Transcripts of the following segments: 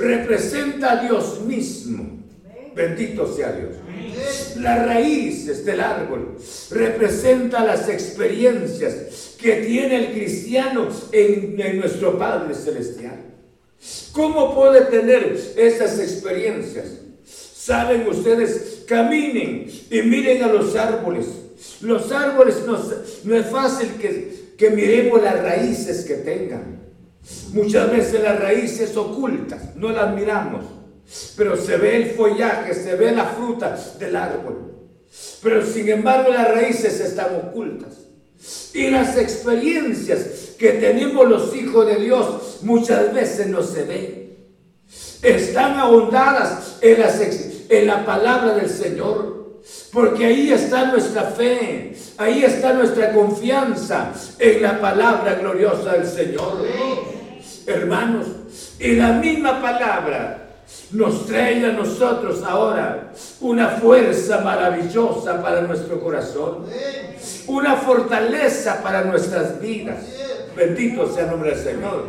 representa a Dios mismo. Bendito sea Dios. Las raíces del árbol representa las experiencias que tiene el cristiano en, en nuestro Padre Celestial. ¿Cómo puede tener esas experiencias? Saben ustedes, caminen y miren a los árboles. Los árboles no, es fácil que, que miremos las raíces que tengan. Muchas veces las raíces ocultas, no las miramos, pero se ve el follaje, se ve la fruta del árbol. Pero sin embargo las raíces están ocultas. Y las experiencias que tenemos los hijos de Dios muchas veces no se ven. Están ahondadas en, en la palabra del Señor. Porque ahí está nuestra fe, ahí está nuestra confianza en la palabra gloriosa del Señor. Hermanos, y la misma palabra nos trae a nosotros ahora una fuerza maravillosa para nuestro corazón, una fortaleza para nuestras vidas. Bendito sea el nombre del Señor.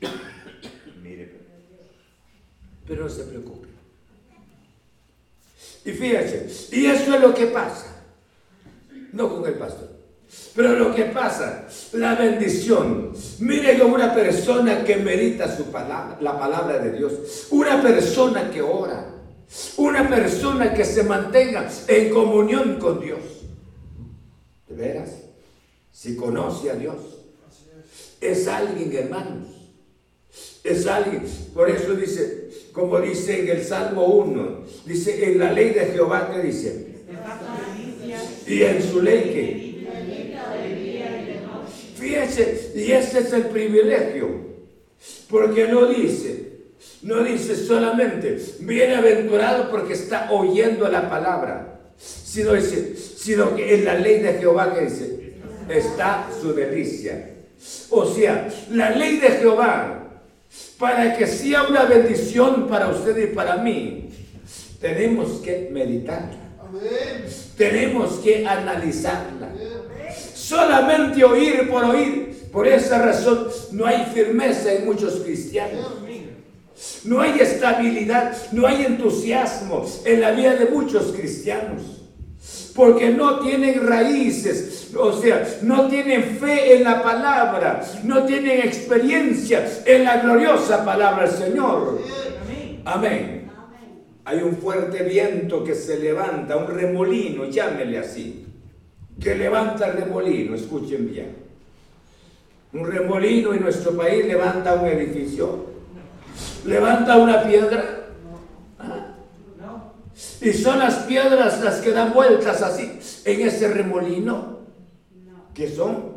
pero no se preocupe. Y fíjense, y eso es lo que pasa, no con el pastor. Pero lo que pasa, la bendición. Mire yo una persona que medita su palabra, la palabra de Dios. Una persona que ora. Una persona que se mantenga en comunión con Dios. ¿De veras? Si conoce a Dios. Es alguien, hermanos. Es alguien. Por eso dice, como dice en el Salmo 1, dice, en la ley de Jehová, ¿qué dice? Y en su ley que Y ese es el privilegio, porque no dice, no dice solamente bienaventurado porque está oyendo la palabra, sino, dice, sino que en la ley de Jehová que dice, está su delicia. O sea, la ley de Jehová, para que sea una bendición para usted y para mí, tenemos que meditarla. Tenemos que analizarla solamente oír por oír. Por esa razón no hay firmeza en muchos cristianos. No hay estabilidad, no hay entusiasmo en la vida de muchos cristianos. Porque no tienen raíces, o sea, no tienen fe en la palabra, no tienen experiencia en la gloriosa palabra del Señor. Amén. Hay un fuerte viento que se levanta, un remolino, llámele así que levanta remolino, escuchen bien. Un remolino en nuestro país levanta un edificio, levanta una piedra. Y son las piedras las que dan vueltas así en ese remolino. ¿Qué son?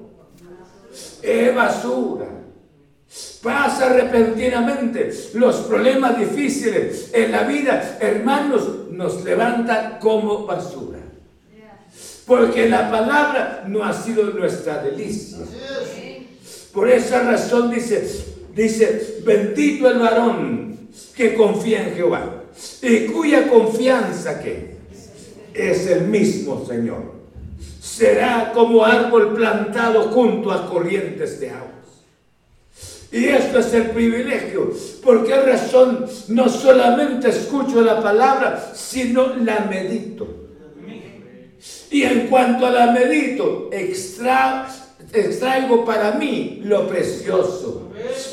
Es basura. Pasa repentinamente los problemas difíciles en la vida, hermanos, nos levanta como basura. Porque la palabra no ha sido nuestra delicia. Por esa razón dice, dice, bendito el varón que confía en Jehová y cuya confianza que es el mismo Señor. Será como árbol plantado junto a corrientes de aguas. Y esto es el privilegio. ¿Por qué razón no solamente escucho la palabra, sino la medito? Y en cuanto a la medito, extraigo para mí lo precioso.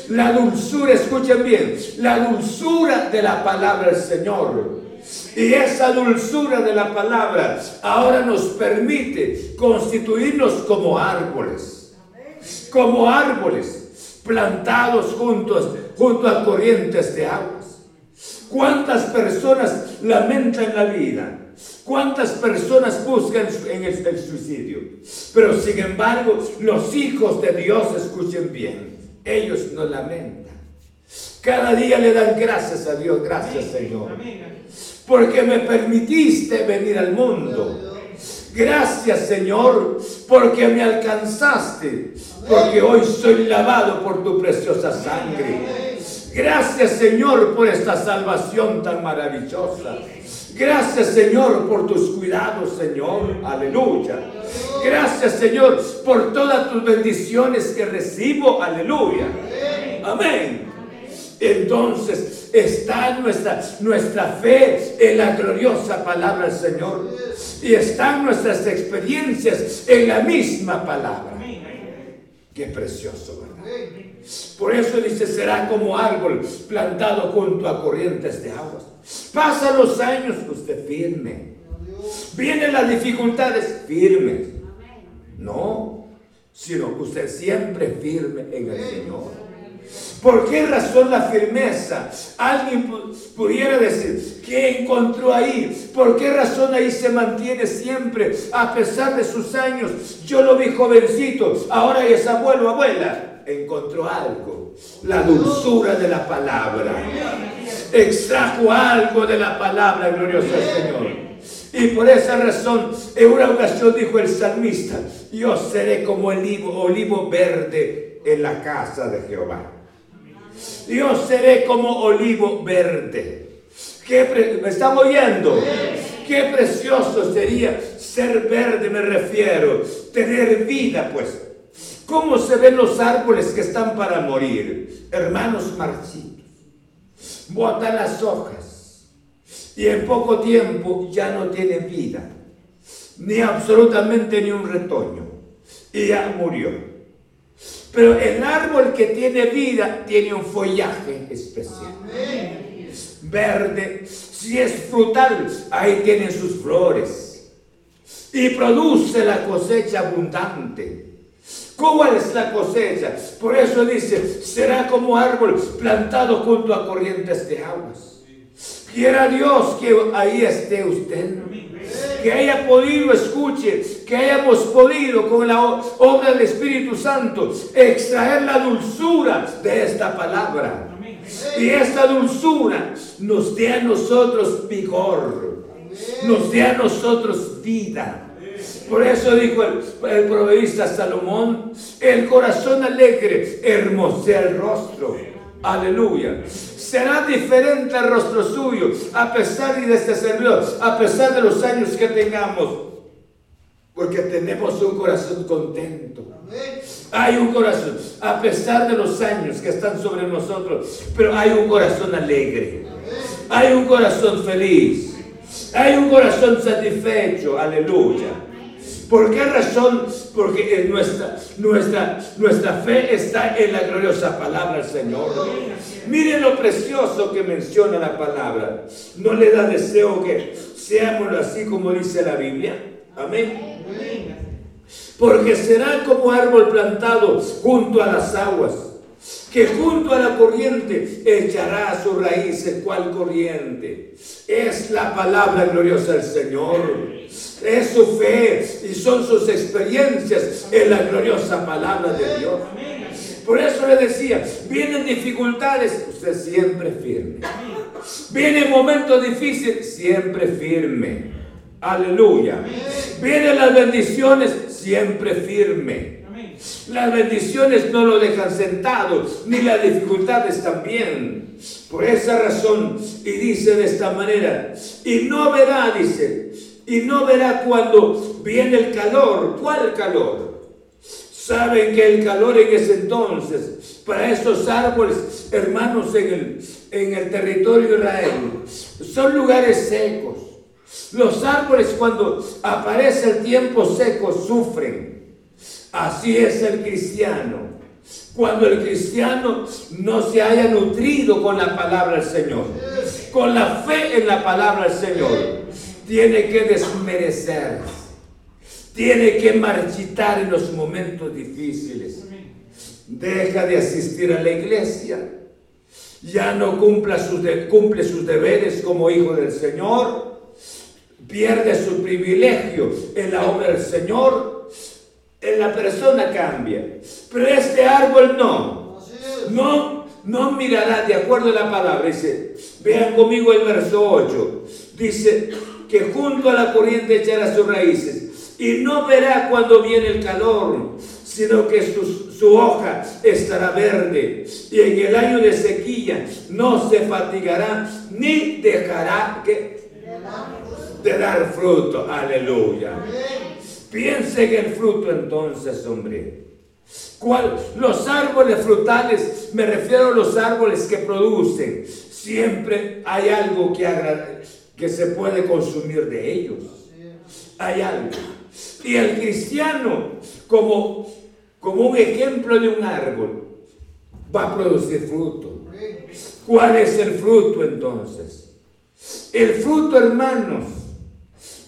La dulzura, escuchen bien, la dulzura de la palabra del Señor. Y esa dulzura de la palabra ahora nos permite constituirnos como árboles. Como árboles plantados juntos, junto a corrientes de aguas. ¿Cuántas personas lamentan la vida? ¿Cuántas personas buscan en el, suicidio? Pero sin embargo, los hijos de Dios, escuchen bien, ellos no lamentan. Cada día le dan gracias a Dios, gracias Señor. Porque me permitiste venir al mundo. Gracias Señor, porque me alcanzaste, porque hoy soy lavado por tu preciosa sangre. Gracias Señor por esta salvación tan maravillosa. Gracias Señor por tus cuidados, Señor. Aleluya. Gracias Señor por todas tus bendiciones que recibo. Aleluya. Amén. entonces está nuestra, nuestra fe en la gloriosa palabra del Señor. Y están nuestras experiencias en la misma palabra. Qué precioso, ¿verdad? Por eso dice, será como árbol plantado junto a corrientes de aguas. Pasan los años, usted firme. Vienen las dificultades, firmes. No, sino usted siempre firme en el Señor. ¿Por qué razón la firmeza? Alguien pudiera decir, ¿qué encontró ahí? ¿Por qué razón ahí se mantiene siempre a pesar de sus años? Yo lo vi jovencito, ahora es abuelo, abuela. Encontró algo, la dulzura de la palabra. Extrajo algo de la palabra, gloriosa Señor. Y por esa razón, en una ocasión dijo el salmista, yo seré como olivo, olivo verde en la casa de Jehová. Yo seré como olivo verde. ¿Me están oyendo? Qué precioso sería ser verde, me refiero. Tener vida, pues. ¿Cómo se ven los árboles que están para morir? Hermanos marchitos. Botan las hojas. Y en poco tiempo ya no tienen vida. Ni absolutamente ni un retoño. Y ya murió. Pero el árbol que tiene vida tiene un follaje especial. Verde. Si es frutal, ahí tienen sus flores. Y produce la cosecha abundante. ¿Cuál es la cosecha? Por eso dice, será como árbol plantado junto a corrientes de aguas. Quiera Dios que ahí esté usted que haya podido, escuche, que hayamos podido con la obra del Espíritu Santo extraer la dulzura de esta palabra. Y esta dulzura nos dé a nosotros vigor, nos dé a nosotros vida. Por eso dijo el, el Salomón, el corazón alegre hermosea el rostro. Aleluya. Será diferente el rostro suyo, a pesar de este servidor, a pesar de los años que tengamos, porque tenemos un corazón contento. Hay un corazón, a pesar de los años que están sobre nosotros, pero hay un corazón alegre, hay un corazón feliz, hay un corazón satisfecho, aleluya. ¿Por qué razón? Porque nuestra, nuestra, nuestra fe está en la gloriosa palabra del Señor. Miren lo precioso que menciona la palabra. ¿No le da deseo que seamos así como dice la Biblia? Amén. Porque será como árbol plantado junto a las aguas, que junto a la corriente echará su raíces cual corriente. Es la palabra gloriosa del Señor es su fe y son sus experiencias en la gloriosa palabra de Dios. Por eso le decía, vienen dificultades, usted siempre firme. Vienen momentos difíciles, siempre firme. Aleluya. Vienen las bendiciones, siempre firme. Las bendiciones no lo dejan sentado, ni las dificultades también. Por esa razón, y dice de esta manera, y no verá, dice, y no verá cuando viene el calor. ¿Cuál calor? Saben que el calor en ese entonces, para esos árboles, hermanos, en el, en el territorio de Israel, son lugares secos. Los árboles cuando aparece el tiempo seco sufren. Así es el cristiano. Cuando el cristiano no se haya nutrido con la palabra del Señor, con la fe en la palabra del Señor, tiene que desmerecer, tiene que marchitar en los momentos difíciles. Deja de asistir a la iglesia, ya no cumpla sus cumple sus deberes como hijo del Señor, pierde su privilegio en la obra del Señor, en la persona cambia. Pero este árbol no, no, no mirará de acuerdo a la palabra. Dice, vean conmigo el verso 8. Dice, que junto a la corriente echará sus raíces. Y no verá cuando viene el calor, sino que su, hoja estará verde. Y en el año de sequía no se fatigará ni dejará que, de dar fruto. Aleluya. Piense en el fruto entonces, hombre. ¿Cuál? Los árboles frutales, me refiero a los árboles que producen. Siempre hay algo que, que se puede consumir de ellos. Hay algo. Y el cristiano, como, como un ejemplo de un árbol, va a producir fruto. ¿Cuál es el fruto entonces? El fruto, hermanos,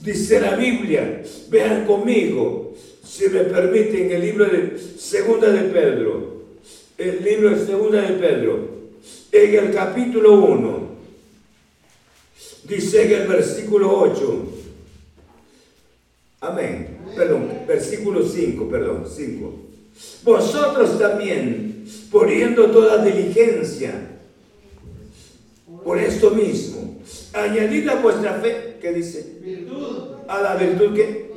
dice la Biblia, vean conmigo, si me permiten, el libro de Segunda de Pedro, el libro de Segunda de Pedro, en el capítulo 1, dice en el versículo 8, amén, perdón, versículo 5, perdón, 5. Vosotros también, poniendo toda diligencia, por esto mismo, añadid a vuestra fe, ¿qué dice? Virtud. A la virtud que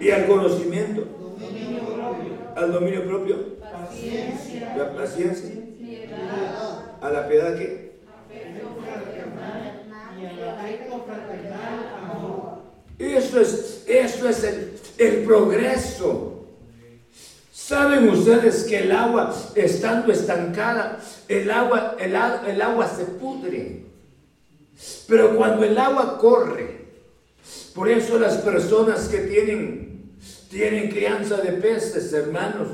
y al conocimiento, al dominio propio, paciencia, la paciencia, a la piedad que eso es, eso es el, el progreso. ¿Saben ustedes que el agua, estando estancada, el agua, el, el agua se pudre? Pero cuando el agua corre, por eso las personas que tienen, tienen crianza de peces, hermanos,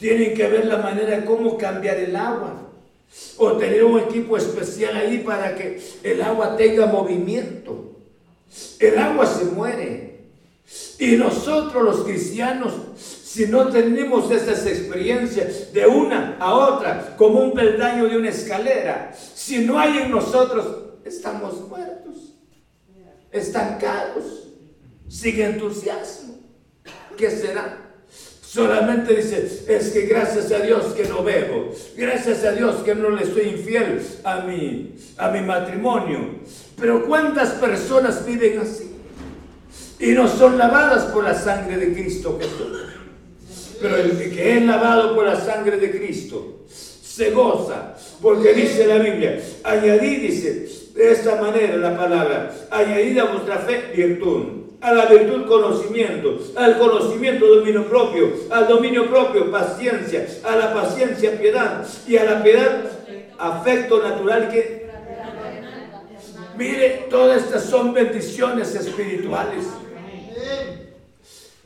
tienen que ver la manera de cómo cambiar el agua. O tener un equipo especial ahí para que el agua tenga movimiento. El agua se muere. Y nosotros los cristianos, si no tenemos esas experiencias de una a otra, como un peldaño de una escalera, si no hay en nosotros, estamos muertos, estancados, sin entusiasmo. ¿Qué será? Solamente dice, es que gracias a Dios que no bebo, gracias a Dios que no le soy infiel a mi, a mi matrimonio. Pero ¿cuántas personas viven así? Y no son lavadas por la sangre de Cristo Jesús. Pero el que es lavado por la sangre de Cristo se goza, porque dice la Biblia, añadid, dice, de esta manera la palabra, añadid a vuestra fe virtud a la virtud conocimiento, al conocimiento dominio propio, al dominio propio paciencia, a la paciencia piedad y a la piedad afecto natural que... Mire, todas estas son bendiciones espirituales.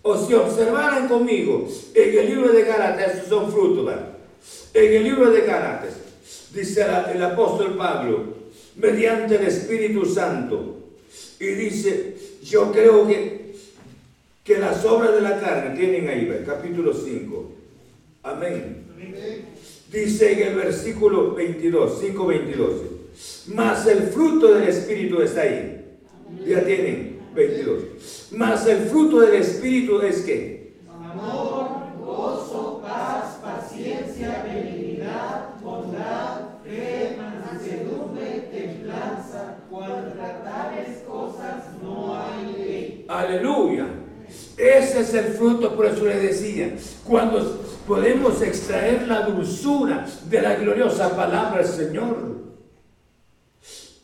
O si observaran conmigo en el libro de Gálatas, estos son frutos, En el libro de Gálatas, dice el apóstol Pablo, mediante el Espíritu Santo, y dice, yo creo que, que las obras de la carne tienen ahí, capítulo 5. Amén. Dice en el versículo 22, 5, 22. Mas el fruto del Espíritu está ahí. Ya tienen 22. Mas el fruto del Espíritu es que. Amor, gozo, paz, paciencia, benignidad, bondad, fe, mansedumbre, templanza. Contra tales cosas no hay ley. Aleluya. Ese es el fruto, por eso le decía, cuando podemos extraer la dulzura de la gloriosa palabra del Señor.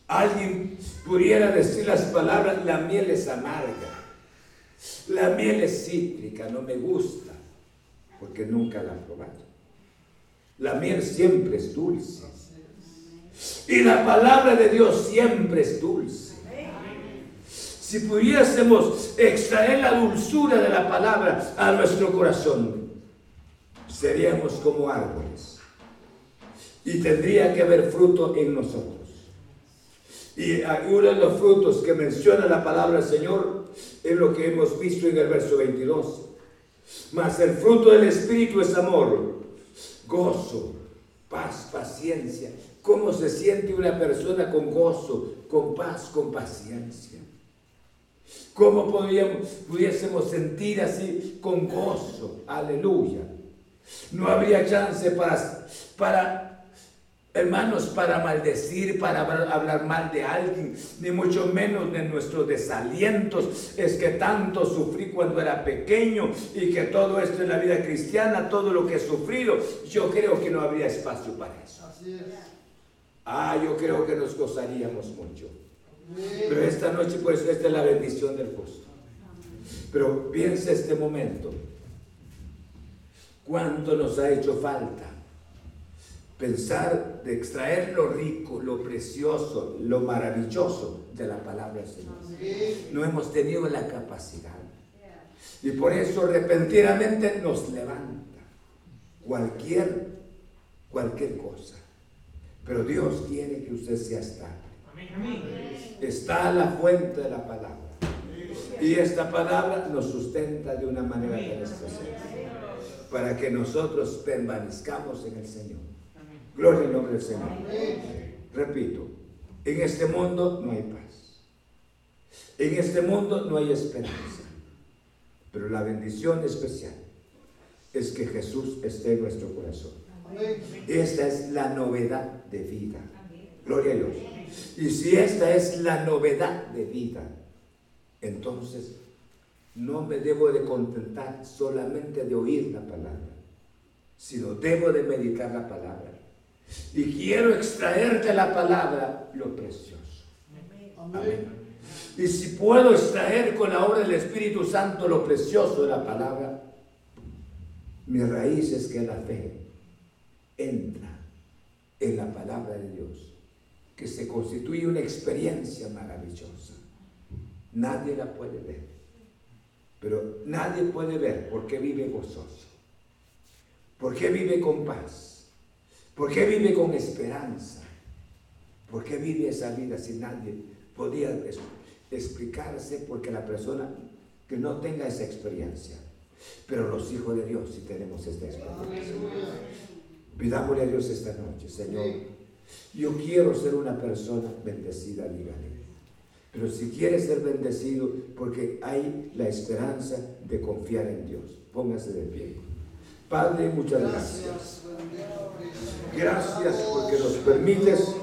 Alguien pudiera decir las palabras, la miel es amarga, la miel es cítrica, no me gusta, porque nunca la he probado. La miel siempre es dulce. Y la palabra de Dios siempre es dulce. Si pudiésemos extraer la dulzura de la palabra a nuestro corazón, seríamos como árboles. Y tendría que haber fruto en nosotros. Y uno de los frutos que menciona la palabra del Señor es lo que hemos visto en el verso 22. Mas el fruto del Espíritu es amor, gozo, paz, paciencia. ¿Cómo se siente una persona con gozo, con paz, con paciencia? ¿Cómo podríamos, pudiésemos sentir así con gozo? Aleluya. No habría chance para, para, hermanos, para maldecir, para hablar mal de alguien, ni mucho menos de nuestros desalientos. Es que tanto sufrí cuando era pequeño y que todo esto en la vida cristiana, todo lo que he sufrido, yo creo que no habría espacio para eso. Ah, yo creo que nos gozaríamos mucho. Pero esta noche, por eso, esta es la bendición del justo. Pero piensa este momento. ¿Cuánto nos ha hecho falta? Pensar de extraer lo rico, lo precioso, lo maravilloso de la palabra del Señor. No hemos tenido la capacidad. Y por eso repentinamente nos levanta cualquier, cualquier cosa. Pero Dios quiere que usted sea estable. Está a la fuente de la palabra. Y esta palabra nos sustenta de una manera tan especial. Para que nosotros permanezcamos en el Señor. Gloria al nombre del Señor. Repito, en este mundo no hay paz. En este mundo no hay esperanza. Pero la bendición especial es que Jesús esté en nuestro corazón. Esta es la novedad de vida. Gloria a Dios. Y si esta es la novedad de vida, entonces no me debo de contentar solamente de oír la palabra, sino debo de meditar la palabra. Y quiero extraer de la palabra lo precioso. Amén. Y si puedo extraer con la obra del Espíritu Santo lo precioso de la palabra, mi raíz es que la fe entra en la palabra de Dios, que se constituye una experiencia maravillosa. Nadie la puede ver, pero nadie puede ver por qué vive gozoso, por qué vive con paz, por qué vive con esperanza, por qué vive esa vida si nadie podía explicarse porque la persona que no tenga esa experiencia. Pero los hijos de Dios sí tenemos esta experiencia. Pidámosle a Dios esta noche, Señor, yo quiero ser una persona bendecida, dígale. Pero si quieres ser bendecido, porque hay la esperanza de confiar en Dios. Póngase de pie. Padre, muchas gracias. Gracias porque nos permites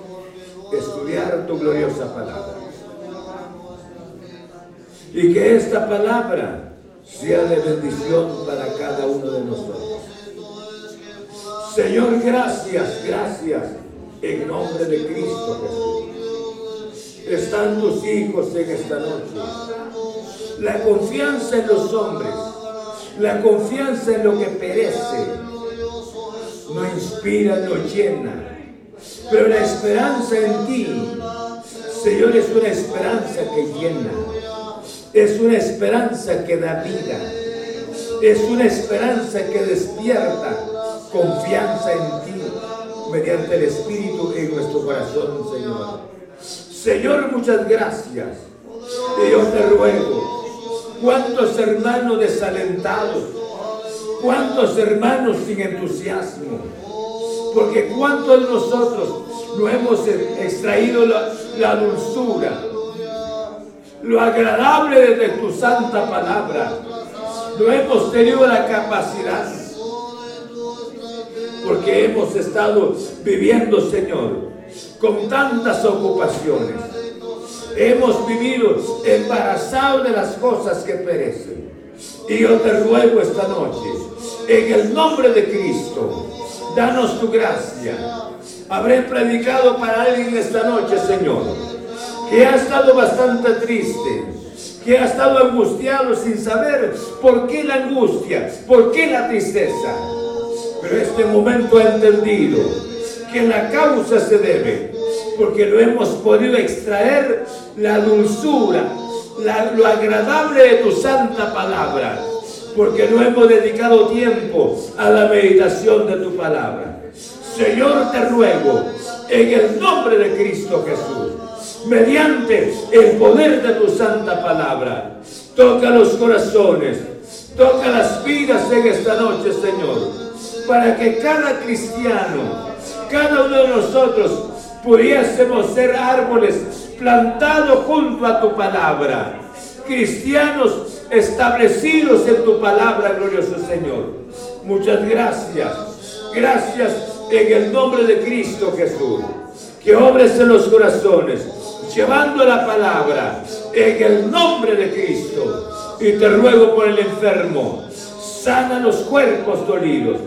estudiar tu gloriosa palabra. Y que esta palabra sea de bendición para cada uno de nosotros. Señor, gracias, gracias, en nombre de Cristo Jesús. Están tus hijos en esta noche. La confianza en los hombres, la confianza en lo que perece, no inspira, no llena. Pero la esperanza en ti, Señor, es una esperanza que llena. Es una esperanza que da vida. Es una esperanza que despierta confianza en ti mediante el Espíritu en nuestro corazón, Señor. Señor, muchas gracias. Y yo te ruego, cuántos hermanos desalentados, cuántos hermanos sin entusiasmo, porque cuántos de nosotros no hemos extraído la, la dulzura, lo agradable de tu santa palabra, no hemos tenido la capacidad porque hemos estado viviendo, Señor, con tantas ocupaciones. Hemos vivido embarazados de las cosas que perecen. Y yo te ruego esta noche, en el nombre de Cristo, danos tu gracia. Habré predicado para alguien esta noche, Señor, que ha estado bastante triste, que ha estado angustiado sin saber por qué la angustia, por qué la tristeza. Pero este momento ha entendido que la causa se debe porque no hemos podido extraer la dulzura, lo agradable de tu santa palabra, porque no hemos dedicado tiempo a la meditación de tu palabra. Señor, te ruego, en el nombre de Cristo Jesús, mediante el poder de tu santa palabra, toca los corazones, toca las vidas en esta noche, Señor para que cada cristiano, cada uno de nosotros, pudiésemos ser árboles plantados junto a tu palabra, cristianos establecidos en tu palabra, glorioso Señor. Muchas gracias. Gracias en el nombre de Cristo Jesús. Que obres en los corazones, llevando la palabra en el nombre de Cristo. Y te ruego por el enfermo, sana los cuerpos dolidos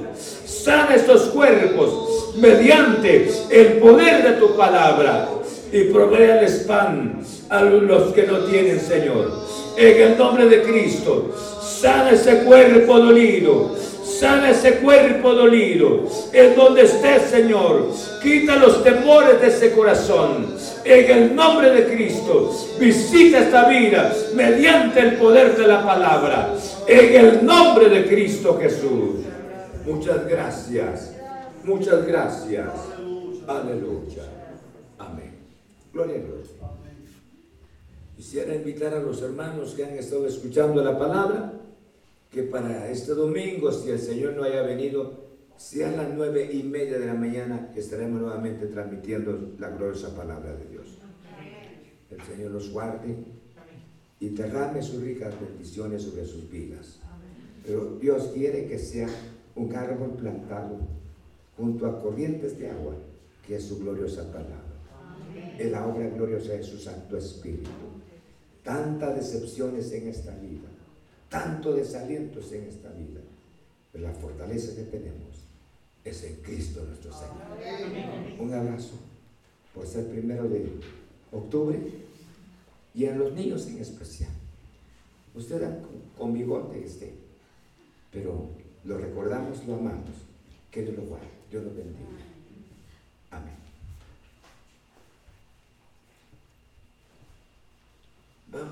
sana estos cuerpos mediante el poder de tu palabra y el pan a los que no tienen, Señor. En el nombre de Cristo, sana ese cuerpo dolido, Sana ese cuerpo dolido. En donde esté, Señor. Quita los temores de ese corazón. En el nombre de Cristo. Visita esta vida mediante el poder de la palabra. En el nombre de Cristo Jesús. Muchas gracias. Muchas gracias. Aleluya. Amén. Gloria a Dios. Quisiera invitar a los hermanos que han estado escuchando la palabra que para este domingo, si el Señor no haya venido, sea las nueve y media de la mañana, estaremos nuevamente transmitiendo la gloriosa palabra de Dios. El Señor los guarde y derrame sus ricas bendiciones sobre sus vidas. Pero Dios quiere que sea un árbol plantado junto a corrientes de agua, que es su gloriosa palabra. En la obra gloriosa de su Santo Espíritu. Tantas decepciones en esta vida tanto desalientos en esta vida. Pero la fortaleza que tenemos es en Cristo nuestro Señor. Un abrazo por ser primero de octubre y a los niños en especial. Usted con bigote esté, pero lo recordamos, lo amamos. Que Dios lo guarde, Dios los bendiga. Amén.